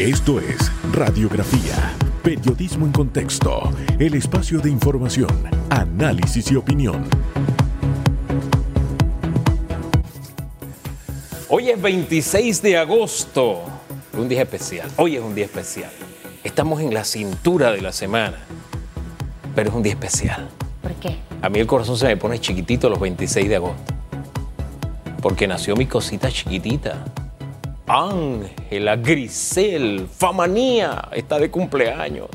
Esto es Radiografía, Periodismo en Contexto, el espacio de información, análisis y opinión. Hoy es 26 de agosto, un día especial. Hoy es un día especial. Estamos en la cintura de la semana, pero es un día especial. ¿Por qué? A mí el corazón se me pone chiquitito los 26 de agosto, porque nació mi cosita chiquitita. Ángela Grisel, Famanía, está de cumpleaños.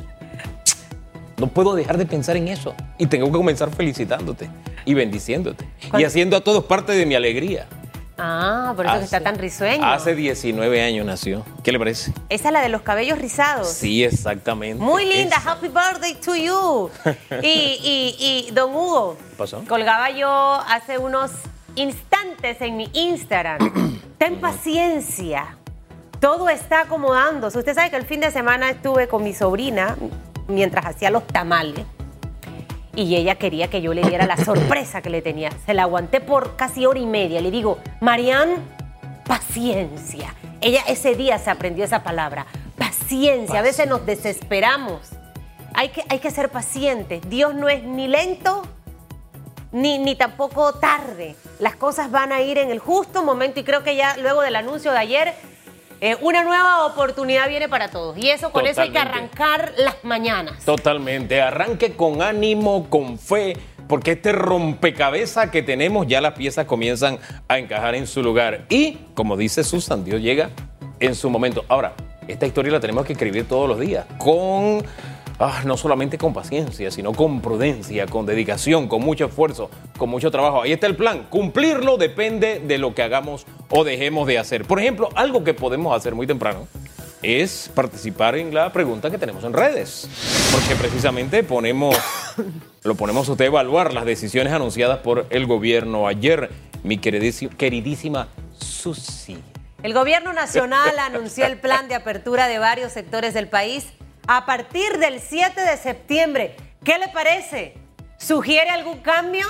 No puedo dejar de pensar en eso. Y tengo que comenzar felicitándote y bendiciéndote. Y haciendo a todos parte de mi alegría. Ah, por eso que está tan risueño. Hace 19 años nació. ¿Qué le parece? Esa es la de los cabellos rizados. Sí, exactamente. Muy linda, Esa. happy birthday to you. Y, y, y don Hugo, ¿Qué pasó? colgaba yo hace unos instantes en mi Instagram. Ten paciencia. Todo está acomodándose. Usted sabe que el fin de semana estuve con mi sobrina mientras hacía los tamales. Y ella quería que yo le diera la sorpresa que le tenía. Se la aguanté por casi hora y media. Le digo, Marianne, paciencia. Ella ese día se aprendió esa palabra. Paciencia. A veces nos desesperamos. Hay que, hay que ser pacientes. Dios no es ni lento ni, ni tampoco tarde. Las cosas van a ir en el justo momento y creo que ya luego del anuncio de ayer, eh, una nueva oportunidad viene para todos. Y eso con eso hay que arrancar las mañanas. Totalmente. Arranque con ánimo, con fe, porque este rompecabezas que tenemos, ya las piezas comienzan a encajar en su lugar. Y, como dice Susan, Dios llega en su momento. Ahora, esta historia la tenemos que escribir todos los días, con... ah, no solamente con paciencia, sino con prudencia, con dedicación, con mucho esfuerzo, con mucho trabajo. Ahí está el plan. Cumplirlo depende de lo que hagamos o dejemos de hacer. Por ejemplo, algo que podemos hacer muy temprano es participar en la pregunta que tenemos en redes. Porque precisamente ponemos, lo ponemos a usted a evaluar las decisiones anunciadas por el gobierno ayer. Mi queridísima, Susi. El gobierno nacional anunció el plan de apertura de varios sectores del país a partir del 7 de septiembre. ¿Qué le parece? ¿Sugiere algún cambio?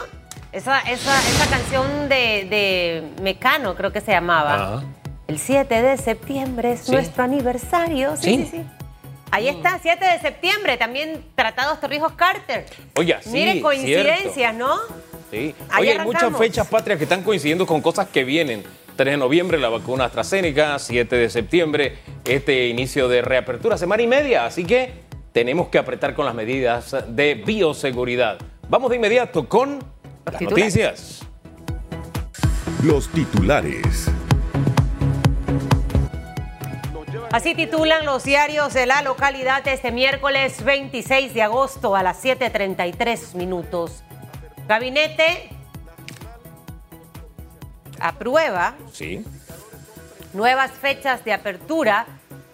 Esa, esa, esa canción de, de Mecano, creo que se llamaba. El 7 de septiembre es Sí. nuestro aniversario. Sí, Sí. sí, sí. Ahí está, 7 de septiembre, también Tratados Torrijos Carter. Oiga, sí, Mire, coincidencias, cierto. ¿no? Sí. Ahí Oye, hay muchas fechas patrias que están coincidiendo con cosas que vienen. 3 de noviembre la vacuna AstraZeneca, 7 de septiembre este inicio de reapertura, semana y media, así que tenemos que apretar con las medidas de bioseguridad. Vamos de inmediato con las titulares. noticias. Los titulares. Así titulan los diarios de la localidad este miércoles 26 de agosto a las 7.33 minutos. Gabinete aprueba Sí. nuevas fechas de apertura,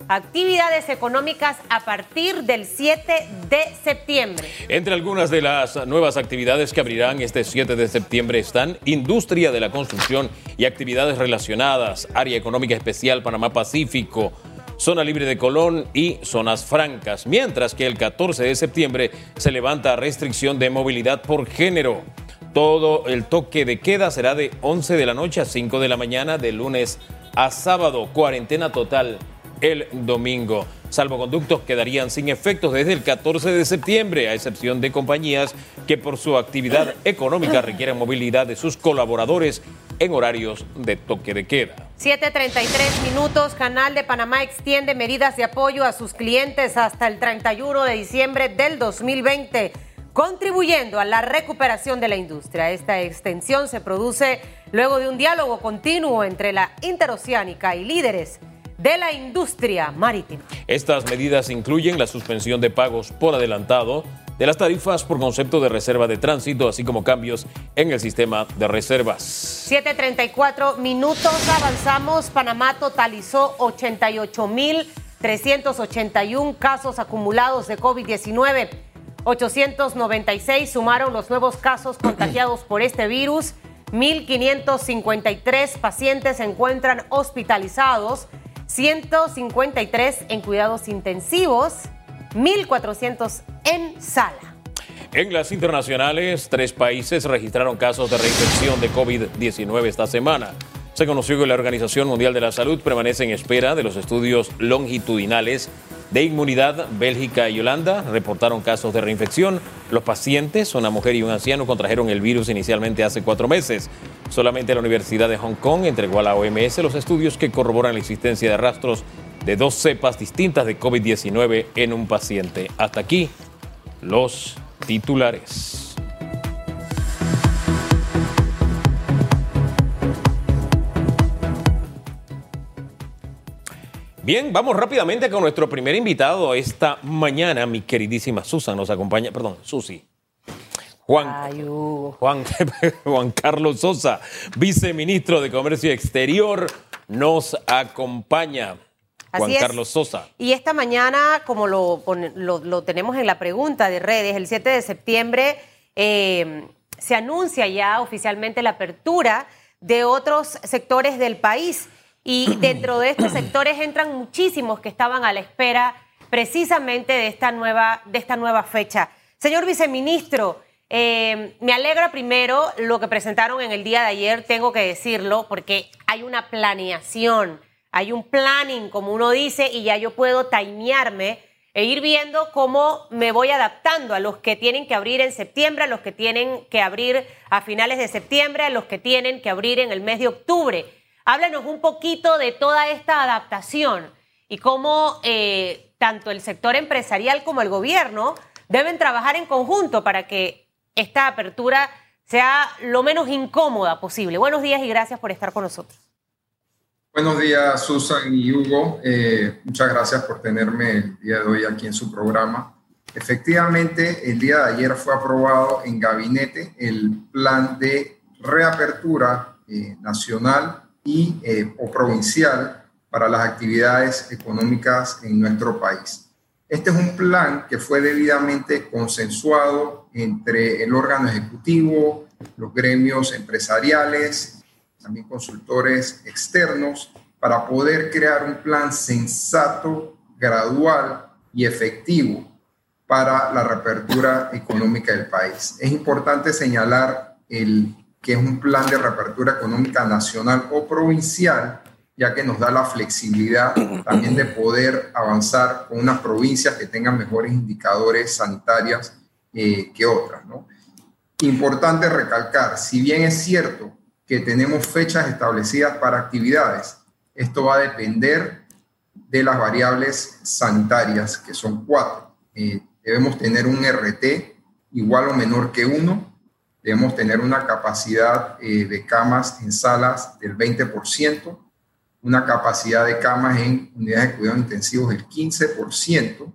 actividades económicas a partir del 7 de septiembre. Entre algunas de las nuevas actividades que abrirán este 7 de septiembre están industria de la construcción y actividades relacionadas, área económica especial Panamá Pacífico, zona libre de Colón y zonas francas, mientras que el 14 de septiembre se levanta restricción de movilidad por género. Todo el toque de queda será de 11 de la noche a 5 de la mañana de lunes a sábado, cuarentena total el domingo. Salvoconductos quedarían sin efectos desde el 14 de septiembre, a excepción de compañías que por su actividad económica requieren movilidad de sus colaboradores en horarios de toque de queda. 7.33 minutos, Canal de Panamá extiende medidas de apoyo a sus clientes hasta el 31 de diciembre del 2020, contribuyendo a la recuperación de la industria. Esta extensión se produce luego de un diálogo continuo entre la interoceánica y líderes de la industria marítima. Estas medidas incluyen la suspensión de pagos por adelantado de las tarifas por concepto de reserva de tránsito, así como cambios en el sistema de reservas. 7.34 minutos, avanzamos. Panamá totalizó 88.381 casos acumulados de COVID-19. 896 sumaron los nuevos casos contagiados por este virus. 1.553 pacientes se encuentran hospitalizados. 153 en cuidados intensivos. 1.400 en sala. En las internacionales, tres países registraron casos de reinfección de COVID-19 esta semana. Se conoció que la Organización Mundial de la Salud permanece en espera de los estudios longitudinales de inmunidad. Bélgica y Holanda reportaron casos de reinfección. Los pacientes, una mujer y un anciano, contrajeron el virus inicialmente hace cuatro meses. Solamente la Universidad de Hong Kong entregó a la OMS los estudios que corroboran la existencia de rastros de dos cepas distintas de COVID-19 en un paciente. Hasta aquí los titulares. Bien, vamos rápidamente con nuestro primer invitado esta mañana. Mi queridísima Susan nos acompaña, perdón, Susi. Juan, Juan, Juan Carlos Sosa, viceministro de Comercio Exterior, nos acompaña. Juan Carlos Sosa. Y esta mañana, como lo, lo, tenemos en la pregunta de redes, el 7 de septiembre eh, se anuncia ya oficialmente la apertura de otros sectores del país. Y dentro de estos sectores entran muchísimos que estaban a la espera precisamente de esta nueva, de esta nueva fecha. Señor viceministro, eh, me alegra primero lo que presentaron en el día de ayer, tengo que decirlo, porque hay una planeación, hay un planning, como uno dice, y ya yo puedo timearme e ir viendo cómo me voy adaptando a los que tienen que abrir en septiembre, a los que tienen que abrir a finales de septiembre, a los que tienen que abrir en el mes de octubre. Háblanos un poquito de toda esta adaptación y cómo eh, tanto el sector empresarial como el gobierno deben trabajar en conjunto para que esta apertura sea lo menos incómoda posible. Buenos días y gracias por estar con nosotros. Buenos días, Susan y Hugo. Eh, muchas gracias por tenerme el día de hoy aquí en su programa. Efectivamente, el día de ayer fue aprobado en gabinete el plan de reapertura eh, nacional y, eh, o provincial para las actividades económicas en nuestro país. Este es un plan que fue debidamente consensuado entre el órgano ejecutivo, los gremios empresariales, también consultores externos, para poder crear un plan sensato, gradual y efectivo para la reapertura económica del país. Es importante señalar el que es un plan de reapertura económica nacional o provincial, ya que nos da la flexibilidad también de poder avanzar con unas provincias que tengan mejores indicadores sanitarios eh, que otras. ¿no? Importante recalcar, si bien es cierto que tenemos fechas establecidas para actividades, esto va a depender de las variables sanitarias, que son cuatro. Eh, debemos tener un RT igual o menor que uno, Debemos tener una capacidad eh, de camas en salas del 20%, una capacidad de camas en unidades de cuidados intensivos del 15%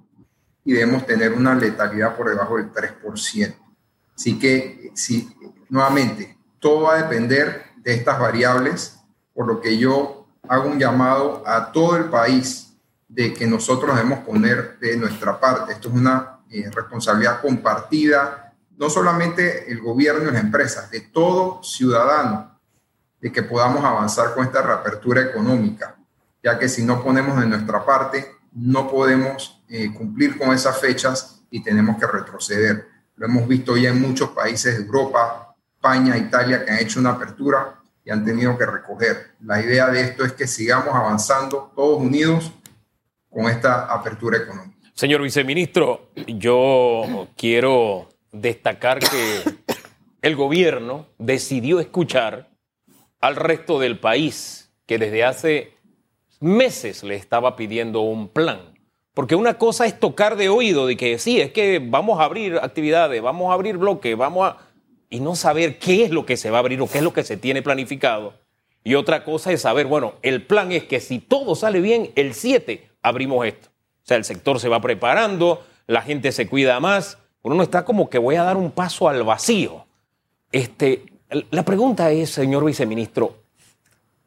y debemos tener una letalidad por debajo del 3%. Así que, si, nuevamente, todo va a depender de estas variables, por lo que yo hago un llamado a todo el país de que nosotros debemos poner de nuestra parte. Esto es una eh, responsabilidad compartida no solamente el gobierno y las empresas, de todo ciudadano, de que podamos avanzar con esta reapertura económica, ya que si no ponemos de nuestra parte, no podemos eh, cumplir con esas fechas y tenemos que retroceder. Lo hemos visto ya en muchos países de Europa, España, Italia, que han hecho una apertura y han tenido que recoger. La idea de esto es que sigamos avanzando todos unidos con esta apertura económica. Señor viceministro, yo quiero destacar que el gobierno decidió escuchar al resto del país que desde hace meses le estaba pidiendo un plan. Porque una cosa es tocar de oído de que sí, es que vamos a abrir actividades, vamos a abrir bloques, vamos a... y no saber qué es lo que se va a abrir o qué es lo que se tiene planificado. Y otra cosa es saber, bueno, el plan es que si todo sale bien, el 7 abrimos esto. O sea, el sector se va preparando, la gente se cuida más, uno no está como que voy a dar un paso al vacío. Este, la pregunta es, señor viceministro,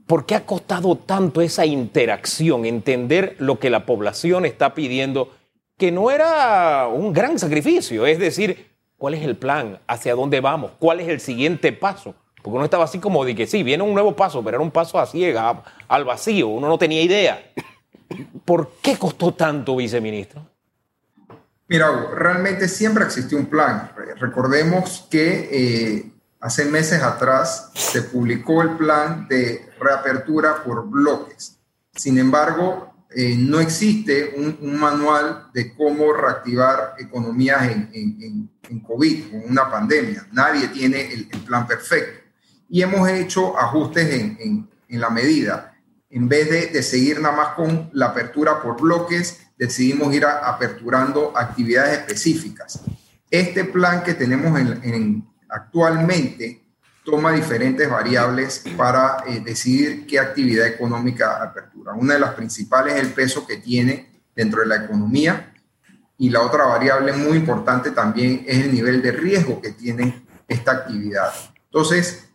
¿por qué ha costado tanto esa interacción, entender lo que la población está pidiendo, que no era un gran sacrificio? Es decir, ¿cuál es el plan? ¿Hacia dónde vamos? ¿Cuál es el siguiente paso? Porque uno estaba así como de que sí, viene un nuevo paso, pero era un paso a ciega, al vacío, uno no tenía idea. ¿Por qué costó tanto, viceministro? Mira, realmente siempre existió un plan. Recordemos que eh, hace meses atrás se publicó el plan de reapertura por bloques. Sin embargo, eh, no existe un, manual de cómo reactivar economías en, en, COVID, con una pandemia. Nadie tiene el, plan perfecto. Y hemos hecho ajustes en, la medida. En vez de, de, seguir nada más con la apertura por bloques, decidimos ir aperturando actividades específicas. Este plan que tenemos actualmente toma diferentes variables para eh, decidir qué actividad económica apertura. Una de las principales es el peso que tiene dentro de la economía y la otra variable muy importante también es el nivel de riesgo que tiene esta actividad. Entonces,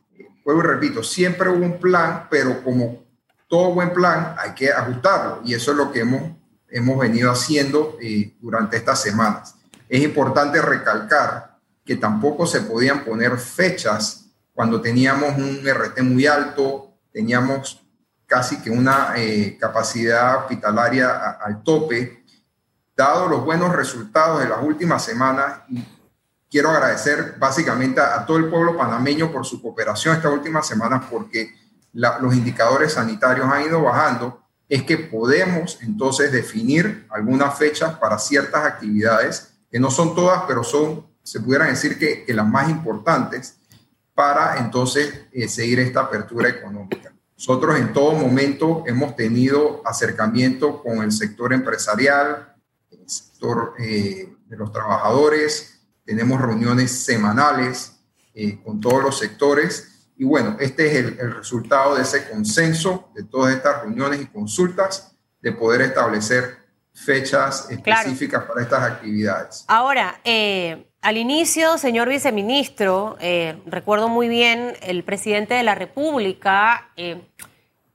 vuelvo y repito, siempre hubo un plan, pero como todo buen plan hay que ajustarlo y eso es lo que hemos, hemos venido haciendo eh, durante estas semanas. Es importante recalcar que tampoco se podían poner fechas cuando teníamos un RT muy alto, teníamos casi que una eh, capacidad hospitalaria al tope, dado los buenos resultados de las últimas semanas, y quiero agradecer básicamente a, todo el pueblo panameño por su cooperación estas últimas semanas, porque los indicadores sanitarios han ido bajando, es que podemos entonces definir algunas fechas para ciertas actividades, que no son todas, pero son, se pudieran decir que, las más importantes, para entonces eh, seguir esta apertura económica. Nosotros en todo momento hemos tenido acercamiento con el sector empresarial, el sector eh, de los trabajadores, tenemos reuniones semanales eh, con todos los sectores y bueno, este es el, resultado de ese consenso, de todas estas reuniones y consultas, de poder establecer fechas específicas para estas actividades. Ahora, eh, al inicio, señor viceministro, eh, recuerdo muy bien el presidente de la República, eh,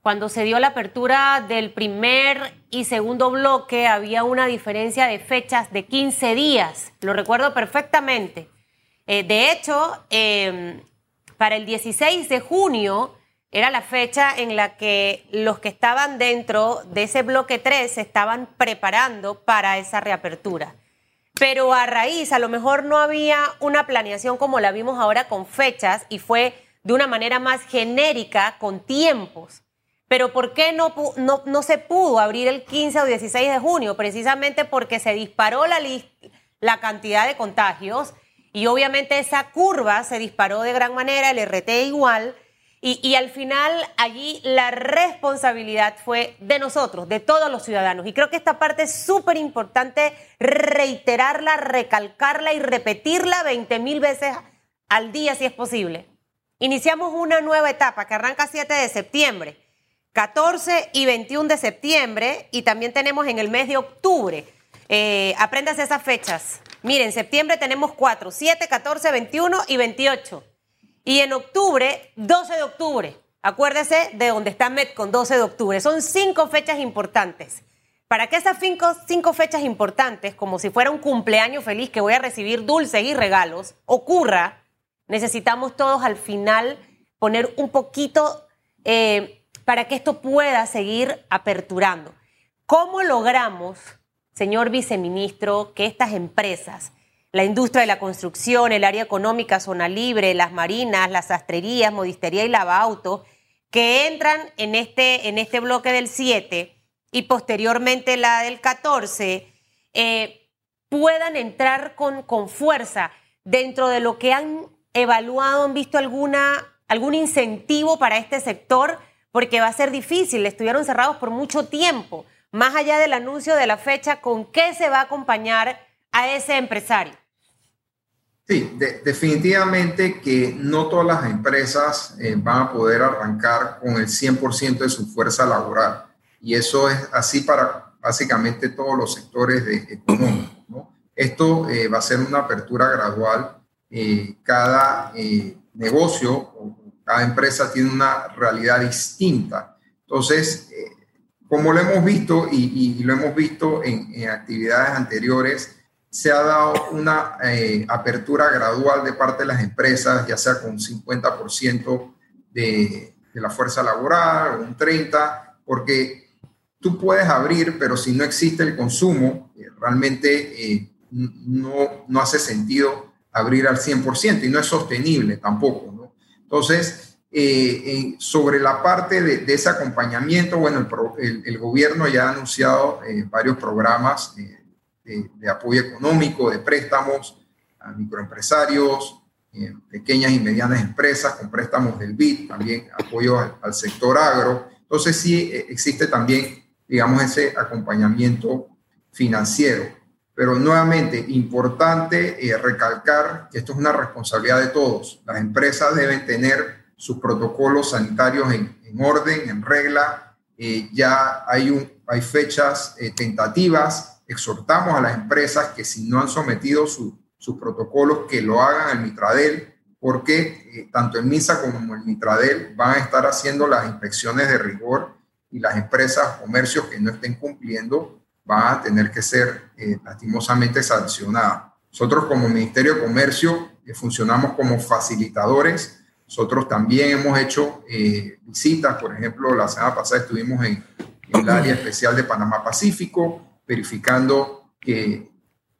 cuando se dio la apertura del primer y segundo bloque, había una diferencia de fechas de 15 días, lo recuerdo perfectamente. De hecho, para el 16 de junio era la fecha en la que los que estaban dentro de ese bloque 3 se estaban preparando para esa reapertura pero a raíz, a lo mejor no había una planeación como la vimos ahora con fechas y fue de una manera más genérica, con tiempos. Pero ¿por qué no, no, se pudo abrir el 15 o 16 de junio? Precisamente porque se disparó la, la cantidad de contagios y obviamente esa curva se disparó de gran manera, el RT igual, y, al final allí la responsabilidad fue de nosotros, de todos los ciudadanos. Y creo que esta parte es súper importante reiterarla, recalcarla y repetirla 20 mil veces al día si es posible. Iniciamos una nueva etapa que arranca 7 de septiembre, 14 y 21 de septiembre y también tenemos en el mes de octubre. Eh, apréndase esas fechas. Miren, en septiembre tenemos 4, 7, 14, 21 y 28. Y en octubre, 12 de octubre. Acuérdese de dónde está Metcon, 12 de octubre. Son cinco fechas importantes. Para que esas cinco, cinco, fechas importantes, como si fuera un cumpleaños feliz que voy a recibir dulces y regalos, ocurra, necesitamos todos al final poner un poquito eh, para que esto pueda seguir aperturando. ¿Cómo logramos, señor viceministro, que estas empresas la industria de la construcción, el área económica, zona libre, las marinas, las sastrerías, modistería y lavauto, que entran en este, en este bloque del 7 y posteriormente la del 14, eh, puedan entrar con, con fuerza dentro de lo que han evaluado, han visto alguna, algún incentivo para este sector, porque va a ser difícil, estuvieron cerrados por mucho tiempo, más allá del anuncio de la fecha, ¿con qué se va a acompañar a ese empresario? Sí, definitivamente que no todas las empresas eh, van a poder arrancar con el 100% de su fuerza laboral. Y eso es así para básicamente todos los sectores económicos. Esto eh, va a ser una apertura gradual. Eh, cada negocio cada empresa tiene una realidad distinta. Entonces, como lo hemos visto y, y lo hemos visto en, en actividades anteriores, se ha dado una eh, apertura gradual de parte de las empresas, ya sea con 50% de, de, la fuerza laboral o un 30%, porque tú puedes abrir, pero si no existe el consumo, eh, realmente eh, no, no hace sentido abrir al 100% y no es sostenible tampoco. ¿no? Entonces, eh, sobre la parte de, ese acompañamiento, bueno, el, gobierno ya ha anunciado eh, varios programas de, apoyo económico, de préstamos a microempresarios, pequeñas y medianas empresas con préstamos del BID, también apoyo al, sector agro. Entonces sí existe también, digamos, ese acompañamiento financiero. Pero nuevamente, importante recalcar que esto es una responsabilidad de todos. Las empresas deben tener sus protocolos sanitarios en, orden, en regla. Eh, ya hay, hay fechas eh, tentativas. Exhortamos a las empresas que si no han sometido sus protocolos, que lo hagan al Mitradel, porque eh, tanto el MISA como el Mitradel van a estar haciendo las inspecciones de rigor y las empresas, comercios que no estén cumpliendo van a tener que ser lastimosamente sancionadas. Nosotros como Ministerio de Comercio funcionamos como facilitadores nosotros también hemos hecho eh, visitas, por ejemplo, la semana pasada estuvimos en, el área especial de Panamá Pacífico, verificando que,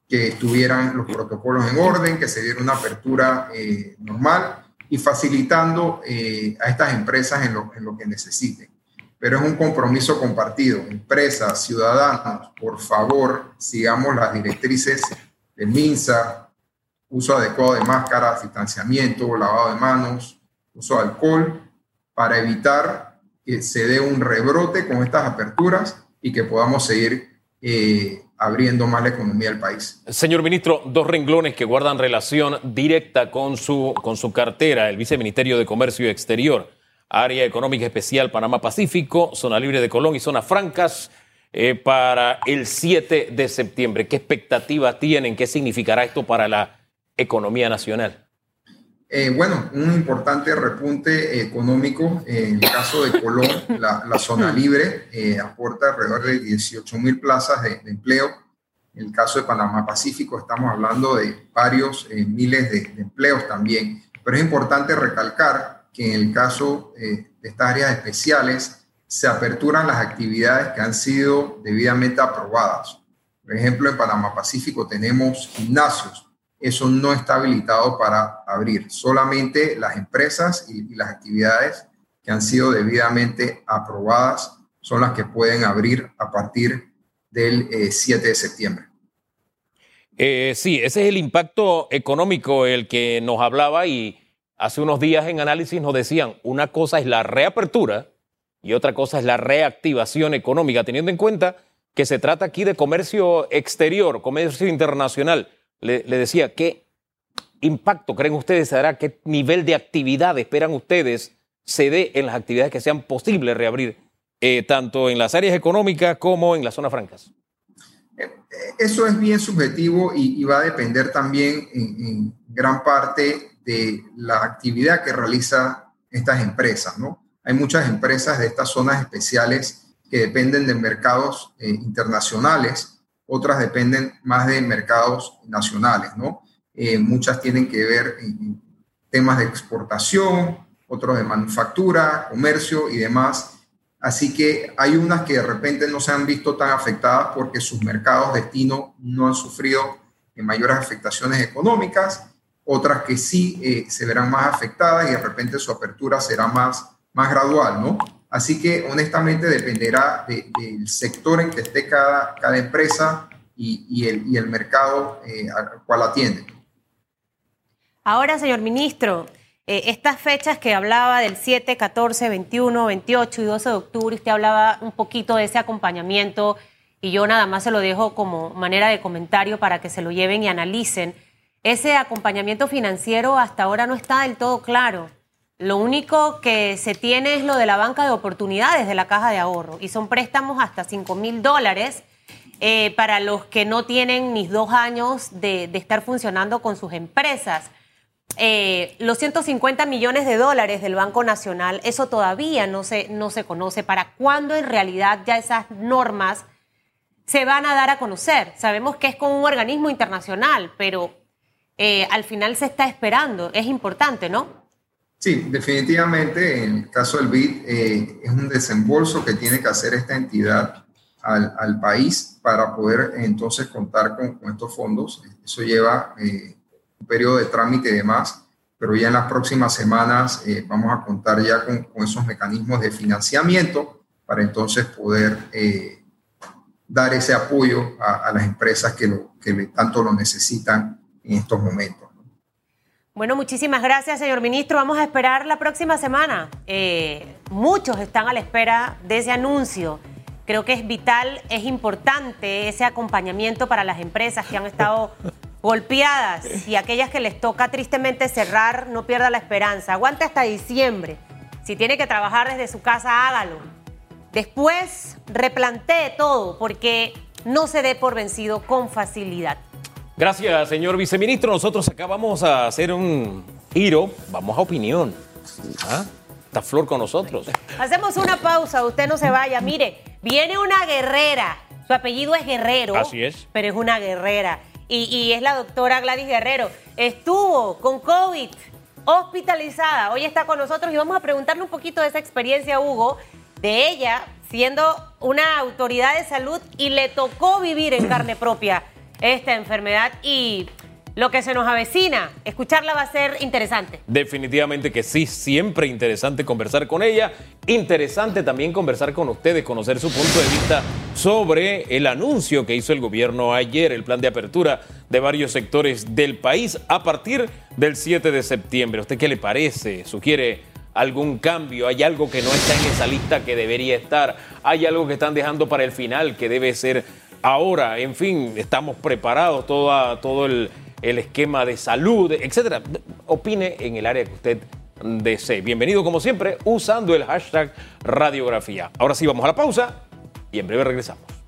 que, estuvieran los protocolos en orden, que se diera una apertura eh, normal y facilitando eh, a estas empresas en lo, en lo que necesiten. Pero es un compromiso compartido. Empresas, ciudadanos, por favor, sigamos las directrices del MINSA, uso adecuado de máscaras, distanciamiento, lavado de manos, uso de alcohol, para evitar que se dé un rebrote con estas aperturas y que podamos seguir eh, abriendo más la economía del país. Señor ministro, dos renglones que guardan relación directa con su, con su cartera, el Viceministerio de Comercio Exterior, Área Económica Especial Panamá-Pacífico, Zona Libre de Colón y Zonas Francas. Eh, para el 7 de septiembre. ¿Qué expectativas tienen? ¿Qué significará esto para la economía nacional? Eh, bueno, un importante repunte económico. En el caso de Colón, la, zona libre eh, aporta alrededor de 18 mil plazas de, empleo. En el caso de Panamá Pacífico, estamos hablando de varios eh, miles de, empleos también. Pero es importante recalcar que en el caso de estas áreas especiales se aperturan las actividades que han sido debidamente aprobadas. Por ejemplo, en Panamá Pacífico tenemos gimnasios, eso no está habilitado para abrir. Solamente las empresas y, las actividades que han sido debidamente aprobadas son las que pueden abrir a partir del 7 eh, de septiembre. Eh, sí, ese es el impacto económico el que nos hablaba y hace unos días en análisis nos decían, una cosa es la reapertura y otra cosa es la reactivación económica, teniendo en cuenta que se trata aquí de comercio exterior, comercio internacional le, decía, ¿qué impacto creen ustedes se dará? ¿Qué nivel de actividad esperan ustedes se dé en las actividades que sean posibles reabrir, eh, tanto en las áreas económicas como en las zonas francas? Eh, eso es bien subjetivo y, va a depender también en, gran parte de la actividad que realizan estas empresas. Hay muchas empresas de estas zonas especiales que dependen de mercados eh, internacionales otras dependen más de mercados nacionales, ¿no? Eh, muchas tienen que ver en temas de exportación, otros de manufactura, comercio y demás. Así que hay unas que de repente no se han visto tan afectadas porque sus mercados destino no han sufrido mayores afectaciones económicas, otras que sí eh, se verán más afectadas y de repente su apertura será más, más gradual, ¿no? Así que honestamente dependerá del sector en que esté cada, cada empresa y, el, y el, mercado eh, al cual atiende. Ahora, señor ministro, eh, estas fechas que hablaba del 7, 14, 21, 28 y 12 de octubre, usted hablaba un poquito de ese acompañamiento y yo nada más se lo dejo como manera de comentario para que se lo lleven y analicen. Ese acompañamiento financiero hasta ahora no está del todo claro. Lo único que se tiene es lo de la banca de oportunidades de la caja de ahorro y son préstamos hasta 5 mil dólares eh, para los que no tienen ni dos años de, estar funcionando con sus empresas. Eh, los 150 millones de dólares del Banco Nacional, eso todavía no se, no se conoce. ¿Para cuándo en realidad ya esas normas se van a dar a conocer? Sabemos que es con un organismo internacional, pero eh, al final se está esperando. Es importante, ¿no? Sí, definitivamente en el caso del BID eh, es un desembolso que tiene que hacer esta entidad al, país para poder entonces contar con, estos fondos. Eso lleva eh, un periodo de trámite y demás, pero ya en las próximas semanas eh, vamos a contar ya con, esos mecanismos de financiamiento para entonces poder dar ese apoyo a, las empresas que, que tanto lo necesitan en estos momentos. Bueno, muchísimas gracias, señor ministro. Vamos a esperar la próxima semana. Eh, muchos están a la espera de ese anuncio. Creo que es vital, es importante ese acompañamiento para las empresas que han estado golpeadas y aquellas que les toca tristemente cerrar, no pierda la esperanza. Aguante hasta diciembre. Si tiene que trabajar desde su casa, hágalo. Después replantee todo porque no se dé por vencido con facilidad. Gracias, señor viceministro. Nosotros acá vamos a hacer un giro. Vamos a opinión. ¿Ah? Está Flor con nosotros. Hacemos una pausa, usted no se vaya. Mire, viene una guerrera. Su apellido es Guerrero. Así es. Pero es una guerrera y, es la doctora Gladys Guerrero. Estuvo con COVID, hospitalizada. Hoy está con nosotros y vamos a preguntarle un poquito de esa experiencia, Hugo, de ella siendo una autoridad de salud y le tocó vivir en carne propia esta enfermedad y lo que se nos avecina. Escucharla va a ser interesante. Definitivamente que sí, siempre interesante conversar con ella. Interesante también conversar con ustedes, conocer su punto de vista sobre el anuncio que hizo el gobierno ayer, el plan de apertura de varios sectores del país a partir del 7 de septiembre. ¿A usted qué le parece? ¿Sugiere algún cambio? ¿Hay algo que no está en esa lista que debería estar? ¿Hay algo que están dejando para el final que debe ser ahora? En fin, estamos preparados, todo, todo el el esquema de salud, etcétera. Opine en el área que usted desee. Bienvenido como siempre usando el hashtag radiografía. Ahora sí vamos a la pausa y en breve regresamos.